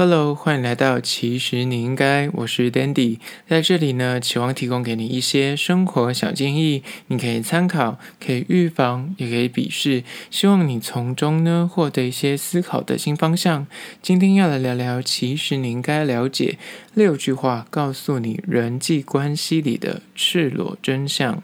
Hello，欢迎来到其实你应该，我是 Dandy，在这里呢，期望提供给你一些生活小建议，你可以参考，可以预防，也可以鄙视，希望你从中呢获得一些思考的新方向。今天要来聊聊，其实你应该了解六句话，告诉你人际关系里的赤裸真相。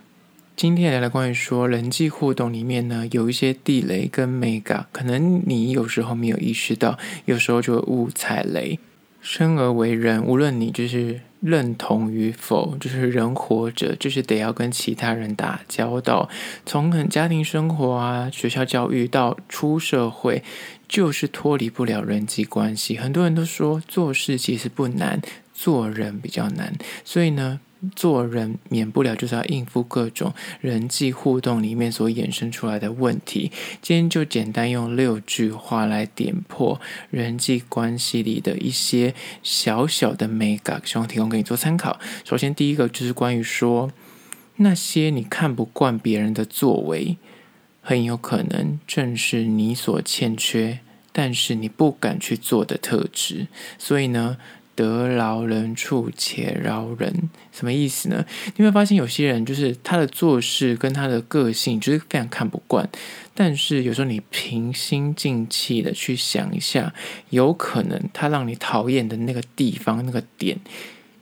今天聊聊关于说人际互动里面呢，有一些地雷跟眉角，可能你有时候没有意识到，有时候就会误踩雷。生而为人，无论你就是认同与否，就是人活着就是得要跟其他人打交道。从很家庭生活啊、学校教育到出社会，就是脱离不了人际关系。很多人都说做事其实不难，做人比较难。所以呢，做人免不了就是要应付各种人际互动里面所衍生出来的问题。今天就简单用六句话来点破人际关系里的一些小小的美感，希望提供给你做参考。首先，第一个就是关于说那些你看不惯别人的作为，很有可能正是你所欠缺，但是你不敢去做的特质。所以呢，得饶人处且饶人，什么意思呢？你会发现有些人就是他的做事跟他的个性就是非常看不惯，但是有时候你平心静气的去想一下，有可能他让你讨厌的那个地方那个点。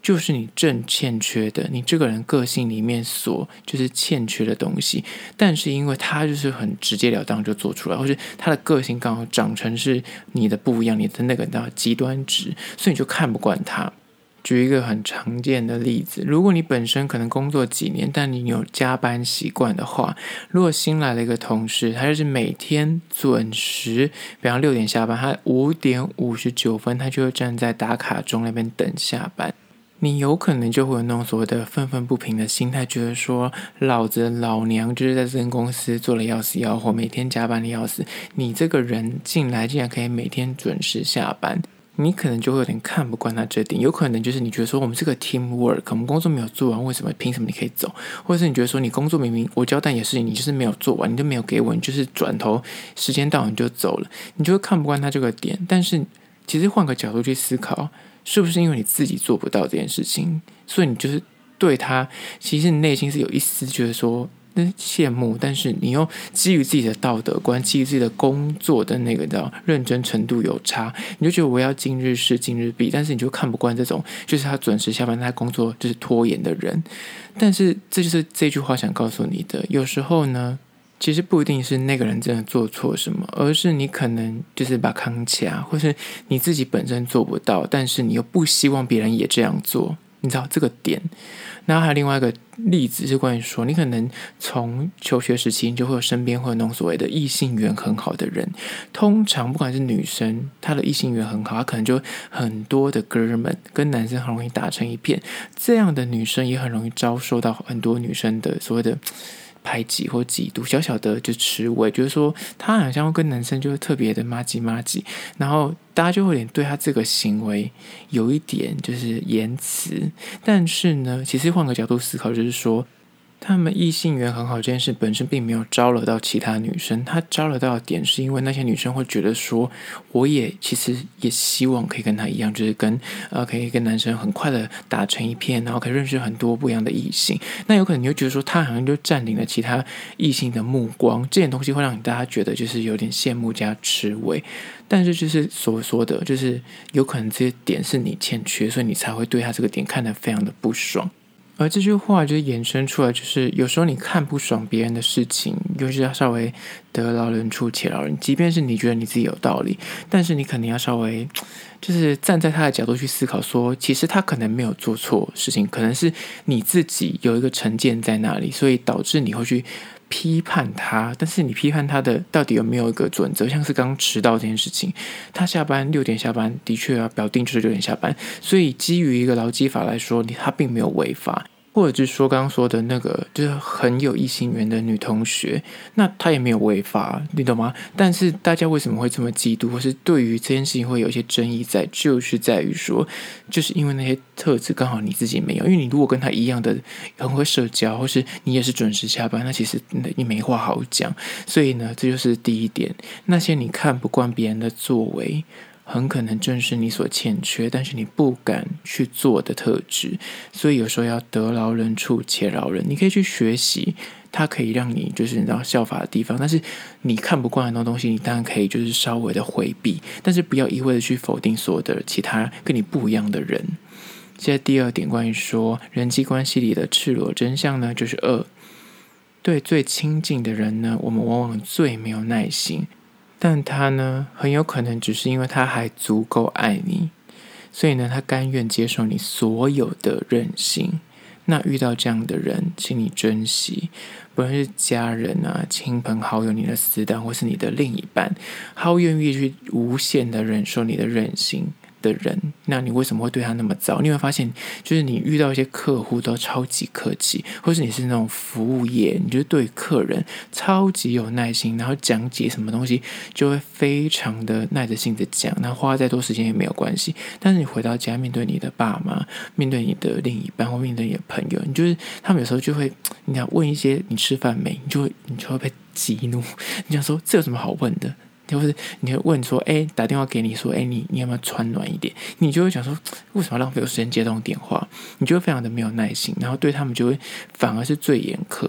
就是你正欠缺的，你这个人个性里面所就是欠缺的东西，但是因为他就是很直截了当就做出来，或是他的个性刚好长成是你的不一样，你的那个叫极端值，所以你就看不惯他。举一个很常见的例子，如果你本身可能工作几年，但你有加班习惯的话，如果新来了一个同事，他就是每天准时，比方六点下班，他五点五十九分，他就会站在打卡钟那边等下班。你有可能就会有那种所谓的愤愤不平的心态，觉得说老子老娘就是在这间公司做了要死要活，每天加班的要死。你这个人进来竟然可以每天准时下班，你可能就会有点看不惯他这点。有可能就是你觉得说我们这个 team work，我们工作没有做完，为什么凭什么你可以走？或者是你觉得说你工作明明我交代也是你，就是没有做完，你就没有给我，你就是转头时间到你就走了，你就会看不惯他这个点。但是其实换个角度去思考。是不是因为你自己做不到这件事情，所以你就是对他，其实你内心是有一丝觉得说那羡慕，但是你又基于自己的道德观，基于自己的工作的那个叫认真程度有差，你就觉得我要今日事今日毕，但是你就看不惯这种就是他准时下班，他工作就是拖延的人。但是这就是这句话想告诉你的，有时候呢。其实不一定是那个人真的做错什么，而是你可能就是把扛起啊，或是你自己本身做不到，但是你又不希望别人也这样做，你知道这个点。然后还有另外一个例子是关于说，你可能从求学时期你就会有身边会有那种所谓的异性缘很好的人，通常不管是女生，她的异性缘很好，她可能就很多的哥们跟男生很容易打成一片，这样的女生也很容易遭受到很多女生的所谓的。排挤或嫉妒，小小的就吃味，就是说他好像跟男生就是特别的麻吉麻吉，然后大家就会有点对他这个行为有一点就是言辞，但是呢，其实换个角度思考，就是说。他们异性缘很好这件事本身并没有招惹到其他女生，他招惹到的点是因为那些女生会觉得说，我也其实也希望可以跟他一样，就是跟呃可以跟男生很快的打成一片，然后可以认识很多不一样的异性。那有可能你会觉得说，他好像就占领了其他异性的目光，这点东西会让你大家觉得就是有点羡慕加吃味。但是就是所说的，就是有可能这些点是你欠缺，所以你才会对他这个点看得非常的不爽。而这句话就衍生出来，就是有时候你看不爽别人的事情，尤其是要稍微得饶人处且饶人。即便是你觉得你自己有道理，但是你肯定要稍微，就是站在他的角度去思考说，说其实他可能没有做错事情，可能是你自己有一个成见在那里，所以导致你会去批判他。但是你批判他的到底有没有一个准则？像是刚刚迟到这件事情，他下班六点下班，的确啊，表定就是六点下班，所以基于一个劳基法来说，你他并没有违法。或者就是说，刚刚说的那个就是很有异性缘的女同学，那她也没有违法，你懂吗？但是大家为什么会这么嫉妒，或是对于这件事情会有一些争议在，就是在于说，就是因为那些特质刚好你自己没有。因为你如果跟她一样的很会社交，或是你也是准时下班，那其实你没话好讲。所以呢，这就是第一点，那些你看不惯别人的作为。很可能正是你所欠缺，但是你不敢去做的特质。所以有时候要得饶人处且饶人，你可以去学习，它可以让你就是你知道效法的地方。但是你看不惯很多东西，你当然可以就是稍微的回避，但是不要一味的去否定所有的其他跟你不一样的人。现在第二点，关于说人际关系里的赤裸真相呢，就是二，对最亲近的人呢，我们往往最没有耐心，但他呢，很有可能只是因为他还足够爱你，所以呢，他甘愿接受你所有的任性。那遇到这样的人，请你珍惜，不论是家人啊、亲朋好友、你的死党，或是你的另一半，他愿意去无限的忍受你的任性。的人，那你为什么会对他那么糟？你会发现，就是你遇到一些客户都超级客气，或是你是那种服务业，你就对客人超级有耐心，然后讲解什么东西就会非常的耐着性子讲，那花再多时间也没有关系。但是你回到家，面对你的爸妈，面对你的另一半，或面对你的朋友，你就是他们有时候就会，你想问一些你吃饭没，你就会你就会被激怒，你想说这有什么好问的？就是你会问说，哎，打电话给你说，哎，你你要不要穿暖一点？你就会想说，为什么浪费我时间接这种电话？你就会非常的没有耐心，然后对他们就会反而是最严苛。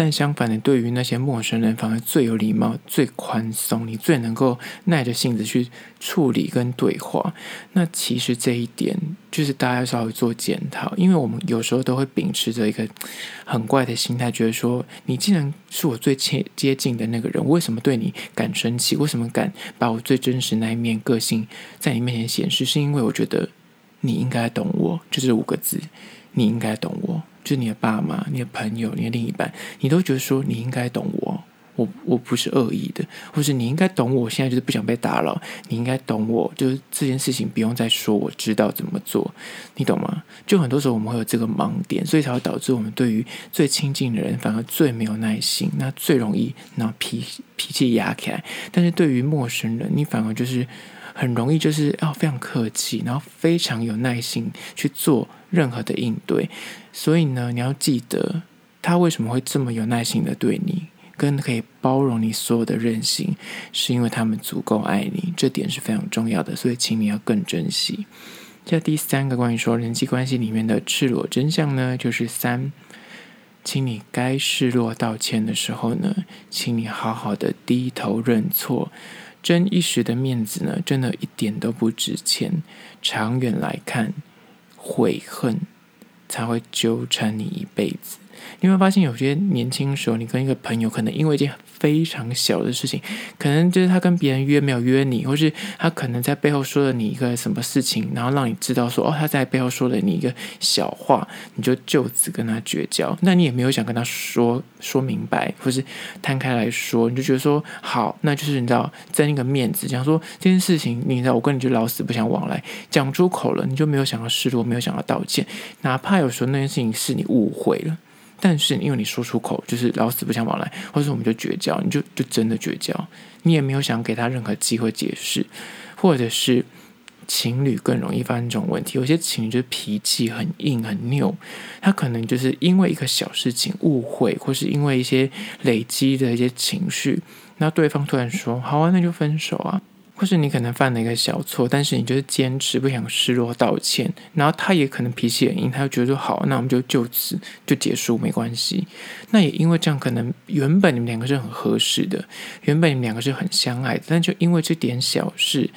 但相反的，对于那些陌生人，反而最有礼貌、最宽松，你最能够耐着性子去处理跟对话。那其实这一点就是大家稍微做检讨，因为我们有时候都会秉持着一个很怪的心态，觉得说，你既然是我最接接近的那个人，为什么对你敢生气？为什么敢把我最真实那一面个性在你面前显示？是因为我觉得你应该懂我，就这五个字，你应该懂我。是你的爸妈、你的朋友、你的另一半，你都觉得说你应该懂我，我我不是恶意的，或是你应该懂我，现在就是不想被打扰，你应该懂我，就是这件事情不用再说，我知道怎么做，你懂吗？就很多时候我们会有这个盲点，所以才会导致我们对于最亲近的人反而最没有耐心，那最容易那脾脾气压起来。但是对于陌生人，你反而就是。很容易就是要非常客气，然后非常有耐心去做任何的应对。所以呢，你要记得他为什么会这么有耐心的对你，跟可以包容你所有的任性，是因为他们足够爱你，这点是非常重要的。所以，请你要更珍惜。这第三个关于说人际关系里面的赤裸真相呢，就是三，请你该示弱道歉的时候呢，请你好好的低头认错。争一时的面子呢，真的一点都不值钱。长远来看，悔恨才会纠缠你一辈子。你会发现，有些年轻时候，你跟一个朋友可能因为一件非常小的事情，可能就是他跟别人约没有约你，或是他可能在背后说了你一个什么事情，然后让你知道说哦，他在背后说了你一个小话，你就就此跟他绝交。那你也没有想跟他说说明白，或是摊开来说，你就觉得说好，那就是你知道争一个面子，想说这件事情，你知道我跟你就老死不相往来，讲出口了，你就没有想要示弱，没有想要道歉，哪怕有时候那件事情是你误会了。但是因为你说出口就是老死不相往来，或者我们就绝交，你就就真的绝交，你也没有想给他任何机会解释，或者是情侣更容易发生这种问题。有些情侣就是脾气很硬很拗，他可能就是因为一个小事情误会，或是因为一些累积的一些情绪，那对方突然说好啊，那就分手啊。或是你可能犯了一个小错，但是你就是坚持不想示弱道歉，然后他也可能脾气很硬，他就觉得说好，那我们就就此就结束没关系。那也因为这样，可能原本你们两个是很合适的，原本你们两个是很相爱，但就因为这点小事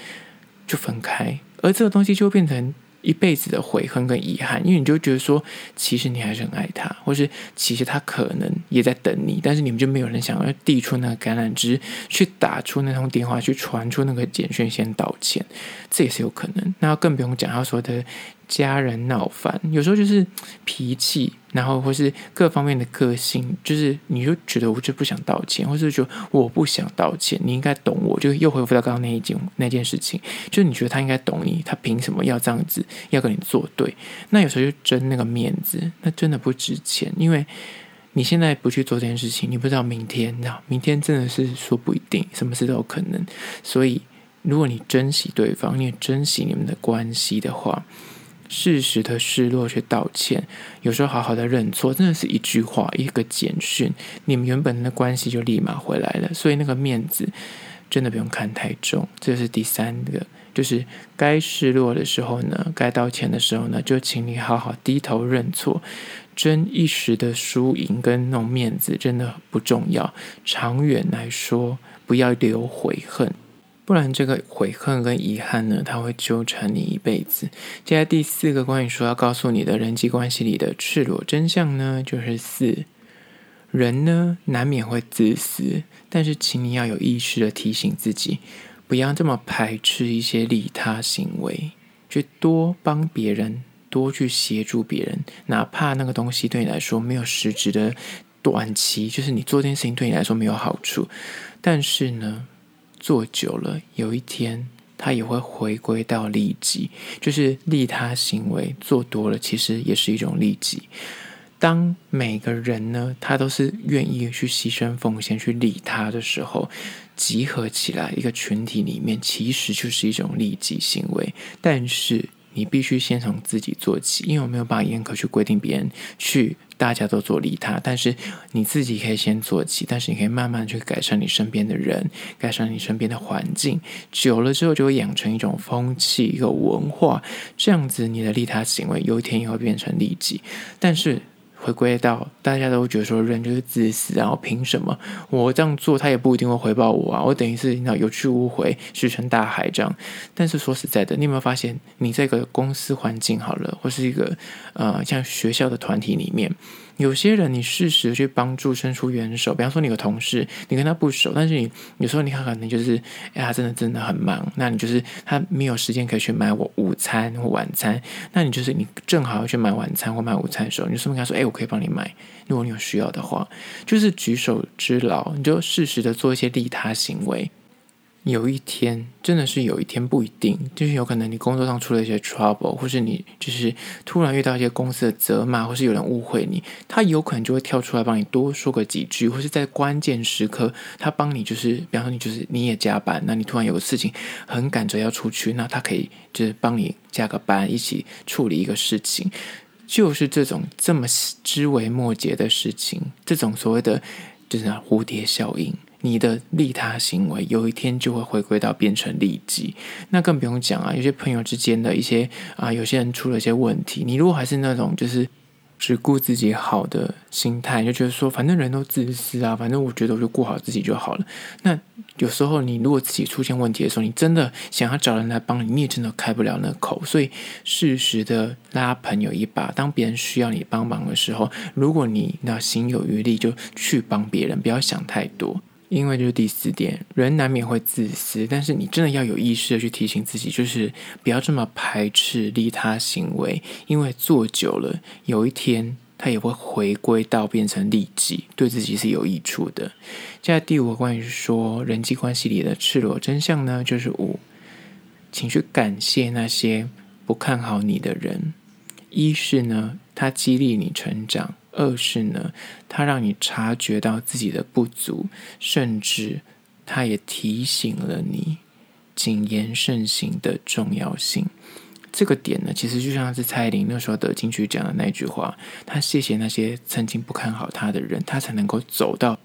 就分开，而这个东西就变成。一辈子的悔恨跟遗憾，因为你就觉得说，其实你还是很爱他，或是其实他可能也在等你，但是你们就没有人想要递出那个橄榄枝，去打出那通电话，去传出那个简讯先道歉，这也是有可能。那更不用讲他说的。家人闹翻，有时候就是脾气，然后或是各方面的个性，就是你就觉得我就不想道歉，或是说我不想道歉，你应该懂我，就又恢复到刚刚那一件那件事情，就是你觉得他应该懂你，他凭什么要这样子要跟你作对？那有时候就争那个面子，那真的不值钱，因为你现在不去做这件事情，你不知道明天，那明天真的是说不一定，什么事都有可能。所以，如果你珍惜对方，你也珍惜你们的关系的话。适时的失落去道歉，有时候好好的认错，真的是一句话一个简讯，你们原本的关系就立马回来了。所以那个面子真的不用看太重，这是第三个就是该示弱的时候呢，该道歉的时候呢，就请你好好低头认错。争一时的输赢跟那种面子真的不重要，长远来说不要留悔恨，不然这个悔恨跟遗憾呢，它会纠缠你一辈子。接下来第四个关于说要告诉你的人际关系里的赤裸真相呢，就是四，人呢难免会自私，但是请你要有意识的提醒自己，不要这么排斥一些利他行为，去多帮别人。多去协助别人，哪怕那个东西对你来说没有实质的短期，就是你做这件事情对你来说没有好处，但是呢，做久了，有一天它也会回归到利己，就是利他行为做多了，其实也是一种利己。当每个人呢，他都是愿意去牺牲奉献去利他的时候，集合起来一个群体里面，其实就是一种利己行为，但是。你必须先从自己做起，因为我没有办法严格去规定别人去，大家都做利他，但是你自己可以先做起，但是你可以慢慢去改善你身边的人，改善你身边的环境，久了之后就会养成一种风气、一个文化，这样子你的利他行为有一天也会变成利己，但是。回归到大家都觉得说人就是自私，然后凭什么我这样做他也不一定会回报我啊？我等于是那有去无回，石沉大海这样。但是说实在的，你有没有发现，你这个公司环境好了，或是一个呃像学校的团体里面？有些人，你适时去帮助，伸出援手。比方说，你有同事，你跟他不熟，但是你有时候你看可能就是，哎，他真的真的很忙，那你就是他没有时间可以去买我午餐或晚餐，那你就是你正好要去买晚餐或买午餐的时候，你就顺便跟他说，哎，我可以帮你买，如果你有需要的话，就是举手之劳，你就适时的做一些利他行为。有一天，真的是有一天，不一定，就是有可能你工作上出了一些 trouble，或是你就是突然遇到一些公司的责骂，或是有人误会你，他有可能就会跳出来帮你多说个几句，或是在关键时刻，他帮你就是，比方说你就是你也加班，那你突然有个事情很赶着要出去，那他可以就是帮你加个班，一起处理一个事情，就是这种这么枝微末节的事情，这种所谓的就是蝴蝶效应。你的利他行为有一天就会回归到变成利己，那更不用讲啊。有些朋友之间的一些啊，有些人出了一些问题，你如果还是那种就是只顾自己好的心态，就觉得说反正人都自私啊，反正我觉得我就顾好自己就好了。那有时候你如果自己出现问题的时候，你真的想要找人来帮你，你也真的开不了那口。所以适时的拉朋友一把，当别人需要你帮忙的时候，如果你那心有余力，就去帮别人，不要想太多。因为就是第四点，人难免会自私，但是你真的要有意识的去提醒自己，就是不要这么排斥利他行为，因为做久了，有一天他也会回归到变成利己，对自己是有益处的。接下来第五个关于说人际关系里的赤裸真相呢，就是五，请去感谢那些不看好你的人，一是呢，他激励你成长。二是呢，它让你察觉到自己的不足，甚至它也提醒了你谨言慎行的重要性。这个点呢，其实就像是蔡依林那时候得金曲奖的那句话：“他谢谢那些曾经不看好他的人，他才能够走到。”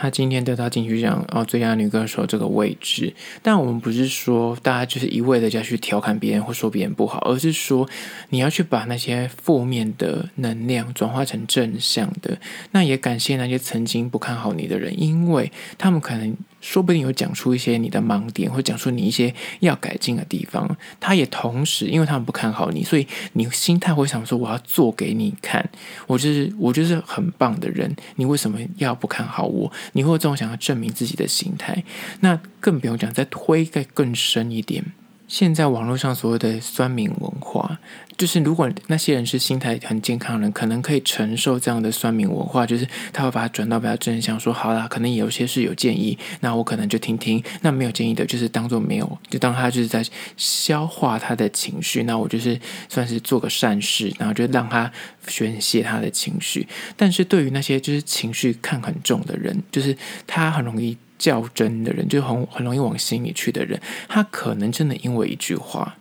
他今天得到进去讲哦，最佳女歌手这个位置，但我们不是说大家就是一味的要去调侃别人或说别人不好，而是说你要去把那些负面的能量转化成正向的。那也感谢那些曾经不看好你的人，因为他们可能。说不定有讲出一些你的盲点，或讲出你一些要改进的地方。他也同时，因为他们不看好你，所以你心态会想说：“我要做给你看，我就是我就是很棒的人。你为什么要不看好我？你会有这种想要证明自己的心态。那更不用讲，再推再更深一点。现在网络上所谓的酸民文化。就是如果那些人是心态很健康的人，可能可以承受这样的酸民文化，就是他会把它转到比较正向，说好啦，可能有些是有建议，那我可能就听听；那没有建议的，就是当做没有，就当他就是在消化他的情绪。那我就是算是做个善事，然后就让他宣泄他的情绪。但是对于那些就是情绪看很重的人，就是他很容易较真的人，就很很容易往心里去的人，他可能真的因为一句话。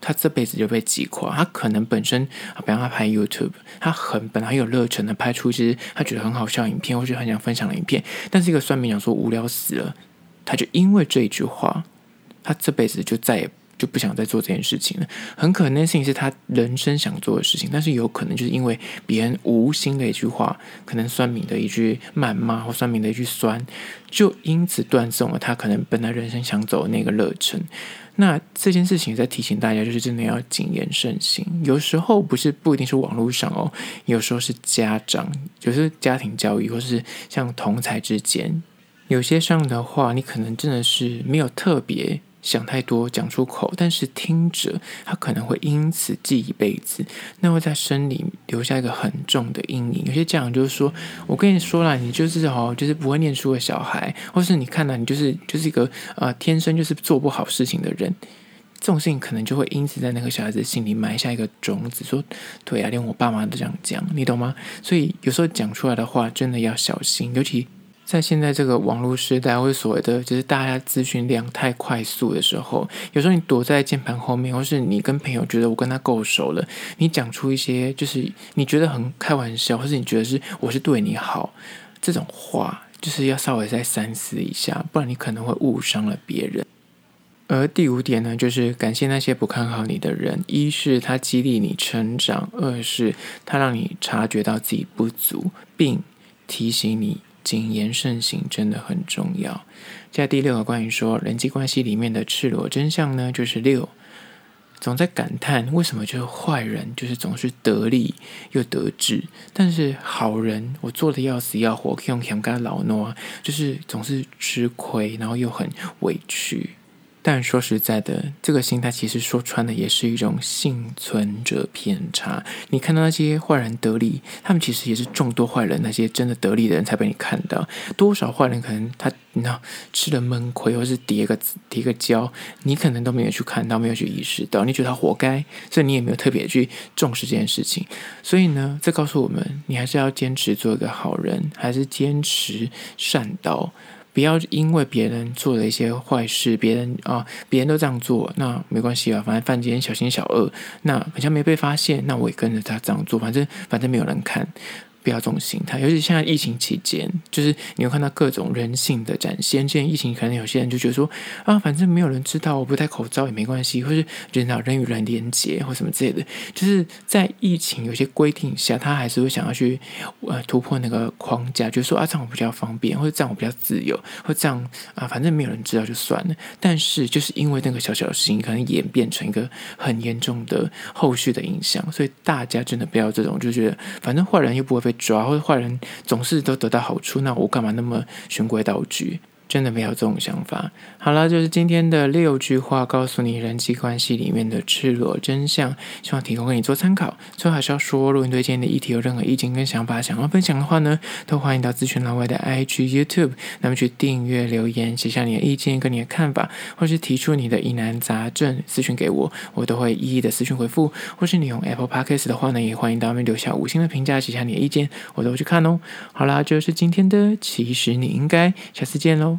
他这辈子就被击垮。他可能本身，比方他拍 YouTube，他很本来很有热忱的拍出一些他觉得很好笑的影片，或者很想分享的影片。但是一个酸民讲说无聊死了，他就因为这一句话，他这辈子就再也就不想再做这件事情了。很可能那事情是他人生想做的事情，但是有可能就是因为别人无心的一句话，可能酸民的一句谩骂或酸民的一句酸，就因此断送了他可能本来人生想走的那个热忱。那这件事情在提醒大家，就是真的要谨言慎行。有时候不是不一定是网络上哦，有时候是家长，就是家庭教育，或是像同才之间，有些上的话，你可能真的是没有特别。想太多讲出口，但是听者他可能会因此记一辈子，那会在心里留下一个很重的阴影。有些家长就是说：“我跟你说了，你就是哦，就是不会念书的小孩，或是你看了，你就是就是一个呃天生就是做不好事情的人。”这种事情可能就会因此在那个小孩子心里埋下一个种子，说：“对啊，连我爸妈都这样讲，你懂吗？”所以有时候讲出来的话真的要小心，尤其。在现在这个网络时代，或者所谓的就是大家资讯量太快速的时候，有时候你躲在键盘后面，或是你跟朋友觉得我跟他够熟了，你讲出一些就是你觉得很开玩笑，或是你觉得是我是对你好这种话，就是要稍微再三思一下，不然你可能会误伤了别人。而第五点呢，就是感谢那些不看好你的人，一是他激励你成长，二是他让你察觉到自己不足，并提醒你。谨言慎行真的很重要。在第六个关于说人际关系里面的赤裸真相呢，就是六，总在感叹为什么就是坏人就是总是得利又得志，但是好人我做的要死要活，用强干老诺，就是总是吃亏，然后又很委屈。但说实在的，这个心态其实说穿了也是一种幸存者偏差。你看到那些坏人得利，他们其实也是众多坏人，那些真的得利的人才被你看到。多少坏人可能他你知道吃了闷亏，或是跌个跌个跤，你可能都没有去看到，没有去意识到，你觉得他活该，所以你也没有特别去重视这件事情。所以呢，这告诉我们，你还是要坚持做一个好人，还是坚持善道。不要因为别人做了一些坏事，别人啊，别人都这样做，那没关系啊，反正犯贱小心小恶，那好像没被发现，那我也跟着他这样做，反正反正没有人看。不要这种心态，尤其现在疫情期间，就是你会看到各种人性的展现。现在疫情可能有些人就觉得说啊，反正没有人知道，我不戴口罩也没关系，或是人与人与人连接或什么之类的。就是在疫情有些规定下，他还是会想要去呃突破那个框架，就是说啊，这样我比较方便，或者这样我比较自由，或这样啊，反正没有人知道就算了。但是就是因为那个小小的事情，可能演变成一个很严重的后续的影响，所以大家真的不要这种，就觉得反正坏人又不会被。抓或者坏人总是都得到好处，那我干嘛那么循规蹈矩？真的没有这种想法。好了，就是今天的六句话，告诉你人际关系里面的赤裸真相，希望提供给你做参考。最后还是要说，如果你对今天的议题有任何意见跟想法，想要分享的话呢，都欢迎到资讯栏外的 IG、YouTube，那么去订阅、留言，写下你的意见跟你的看法，或是提出你的疑难杂症，私讯给我，我都会一一的私讯回复。或是你用 Apple Podcast 的话呢，也欢迎到那边留下五星的评价，写下你的意见，我都会去看哦。好啦，这就是今天的，其实你应该下次见喽。